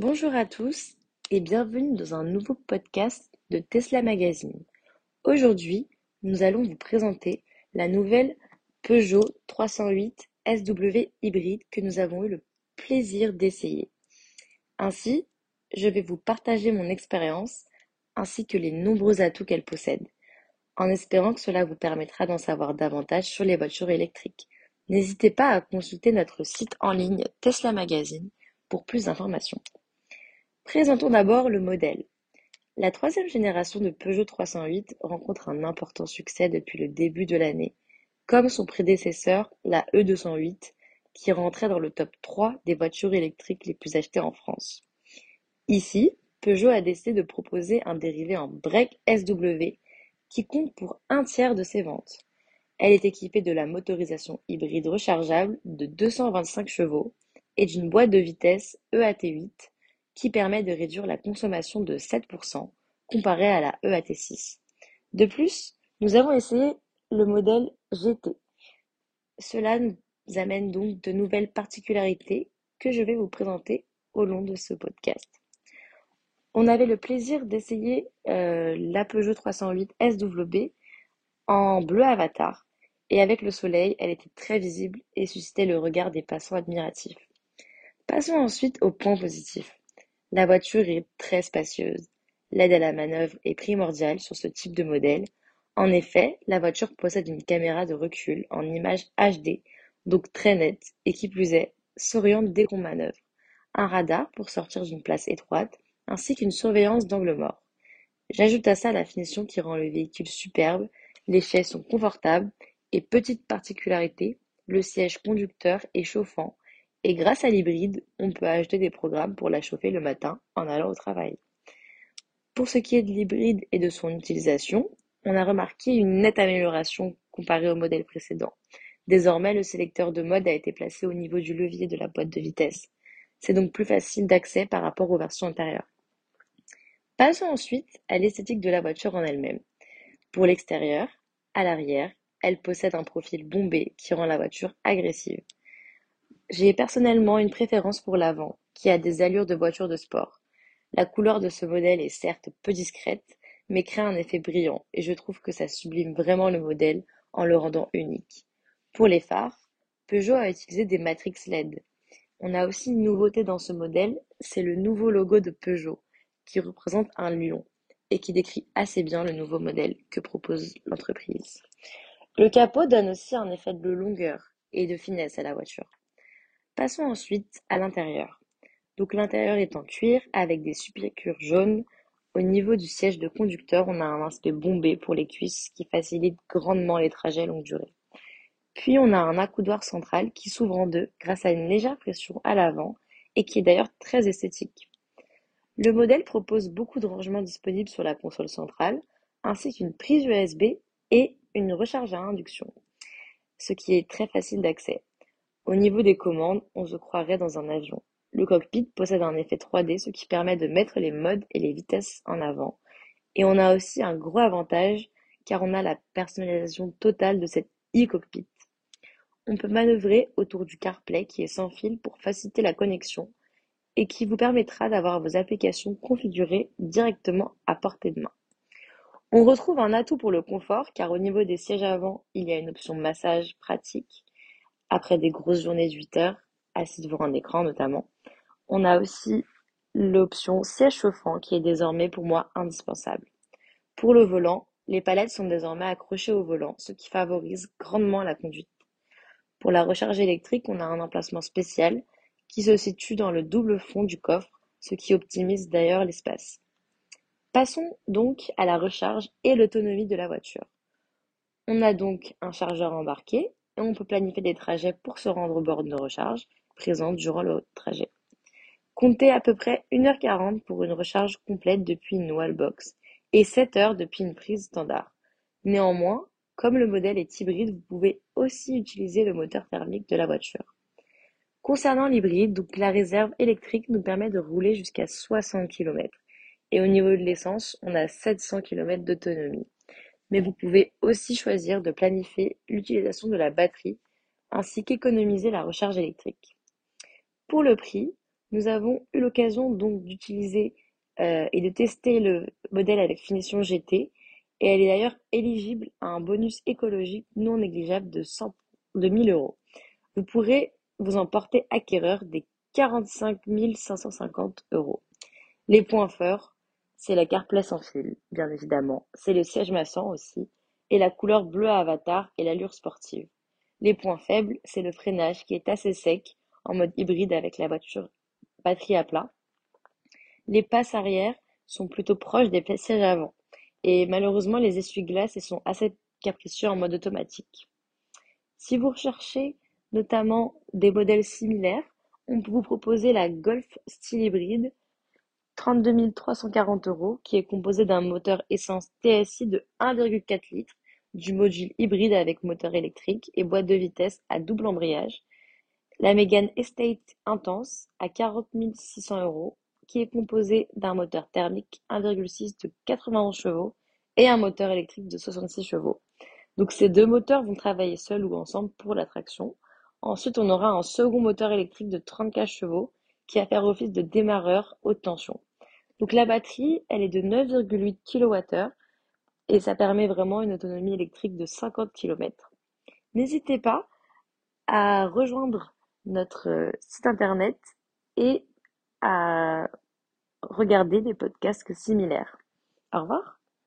Bonjour à tous et bienvenue dans un nouveau podcast de Tesla Magazine. Aujourd'hui, nous allons vous présenter la nouvelle Peugeot 308 SW hybride que nous avons eu le plaisir d'essayer. Ainsi, je vais vous partager mon expérience ainsi que les nombreux atouts qu'elle possède, en espérant que cela vous permettra d'en savoir davantage sur les voitures électriques. N'hésitez pas à consulter notre site en ligne Tesla Magazine pour plus d'informations. Présentons d'abord le modèle. La troisième génération de Peugeot 308 rencontre un important succès depuis le début de l'année, comme son prédécesseur, la E208, qui rentrait dans le top 3 des voitures électriques les plus achetées en France. Ici, Peugeot a décidé de proposer un dérivé en break SW qui compte pour un tiers de ses ventes. Elle est équipée de la motorisation hybride rechargeable de 225 chevaux et d'une boîte de vitesse EAT8 qui permet de réduire la consommation de 7% comparé à la EAT6. De plus, nous avons essayé le modèle GT. Cela nous amène donc de nouvelles particularités que je vais vous présenter au long de ce podcast. On avait le plaisir d'essayer euh, la Peugeot 308 SWB en bleu avatar et avec le soleil, elle était très visible et suscitait le regard des passants admiratifs. Passons ensuite au point positif. La voiture est très spacieuse. L'aide à la manœuvre est primordiale sur ce type de modèle. En effet, la voiture possède une caméra de recul en image HD, donc très nette, et qui plus est, s'oriente dès qu'on manœuvre. Un radar pour sortir d'une place étroite, ainsi qu'une surveillance d'angle mort. J'ajoute à ça la finition qui rend le véhicule superbe, les chaises sont confortables, et petite particularité, le siège conducteur est chauffant et grâce à l'hybride, on peut acheter des programmes pour la chauffer le matin en allant au travail. Pour ce qui est de l'hybride et de son utilisation, on a remarqué une nette amélioration comparée au modèle précédent. Désormais, le sélecteur de mode a été placé au niveau du levier de la boîte de vitesse. C'est donc plus facile d'accès par rapport aux versions antérieures. Passons ensuite à l'esthétique de la voiture en elle-même. Pour l'extérieur, à l'arrière, elle possède un profil bombé qui rend la voiture agressive. J'ai personnellement une préférence pour l'avant, qui a des allures de voiture de sport. La couleur de ce modèle est certes peu discrète, mais crée un effet brillant, et je trouve que ça sublime vraiment le modèle en le rendant unique. Pour les phares, Peugeot a utilisé des matrix LED. On a aussi une nouveauté dans ce modèle, c'est le nouveau logo de Peugeot, qui représente un lion, et qui décrit assez bien le nouveau modèle que propose l'entreprise. Le capot donne aussi un effet de longueur et de finesse à la voiture. Passons ensuite à l'intérieur. Donc l'intérieur est en cuir avec des supécures jaunes. Au niveau du siège de conducteur, on a un aspect bombé pour les cuisses qui facilite grandement les trajets longue durée. Puis on a un accoudoir central qui s'ouvre en deux grâce à une légère pression à l'avant et qui est d'ailleurs très esthétique. Le modèle propose beaucoup de rangements disponibles sur la console centrale, ainsi qu'une prise USB et une recharge à induction, ce qui est très facile d'accès. Au niveau des commandes, on se croirait dans un avion. Le cockpit possède un effet 3D, ce qui permet de mettre les modes et les vitesses en avant. Et on a aussi un gros avantage, car on a la personnalisation totale de cet e-cockpit. On peut manœuvrer autour du CarPlay qui est sans fil pour faciliter la connexion et qui vous permettra d'avoir vos applications configurées directement à portée de main. On retrouve un atout pour le confort car au niveau des sièges avant, il y a une option massage pratique après des grosses journées de 8 heures, assis devant un écran notamment. On a aussi l'option siège chauffant qui est désormais pour moi indispensable. Pour le volant, les palettes sont désormais accrochées au volant, ce qui favorise grandement la conduite. Pour la recharge électrique, on a un emplacement spécial qui se situe dans le double fond du coffre, ce qui optimise d'ailleurs l'espace. Passons donc à la recharge et l'autonomie de la voiture. On a donc un chargeur embarqué et on peut planifier des trajets pour se rendre aux bornes de recharge présentes durant le trajet. Comptez à peu près 1h40 pour une recharge complète depuis une wallbox et 7 heures depuis une prise standard. Néanmoins, comme le modèle est hybride, vous pouvez aussi utiliser le moteur thermique de la voiture. Concernant l'hybride, la réserve électrique nous permet de rouler jusqu'à 60 km. Et au niveau de l'essence, on a 700 km d'autonomie mais vous pouvez aussi choisir de planifier l'utilisation de la batterie ainsi qu'économiser la recharge électrique. Pour le prix, Nous avons eu l'occasion donc d'utiliser euh, et de tester le modèle avec finition GT et elle est d'ailleurs éligible à un bonus écologique non négligeable de, 100, de 1000 euros. Vous pourrez vous en porter acquéreur des 45 550 euros. Les points forts, c'est la CarPlay sans fil, bien évidemment, c'est le siège massant aussi, et la couleur bleue avatar et l'allure sportive. Les points faibles, c'est le freinage qui est assez sec en mode hybride avec la voiture batterie à plat. Les passes arrière sont plutôt proches des sièges avant et malheureusement les essuie-glaces sont assez capricieux en mode automatique. Si vous recherchez notamment des modèles similaires, on peut vous proposer la Golf style hybride 32 340 euros qui est composée d'un moteur essence TSI de 1,4 litres, du module hybride avec moteur électrique et boîte de vitesse à double embrayage, la Megane Estate Intense à 40 600 euros qui est composée d'un moteur thermique 1,6 de 91 chevaux et un moteur électrique de 66 chevaux. Donc ces deux moteurs vont travailler seuls ou ensemble pour la traction. Ensuite, on aura un second moteur électrique de 34 chevaux qui va faire office de démarreur haute tension. Donc la batterie, elle est de 9,8 kWh et ça permet vraiment une autonomie électrique de 50 km. N'hésitez pas à rejoindre notre euh, site internet et à regarder des podcasts similaires. Au revoir.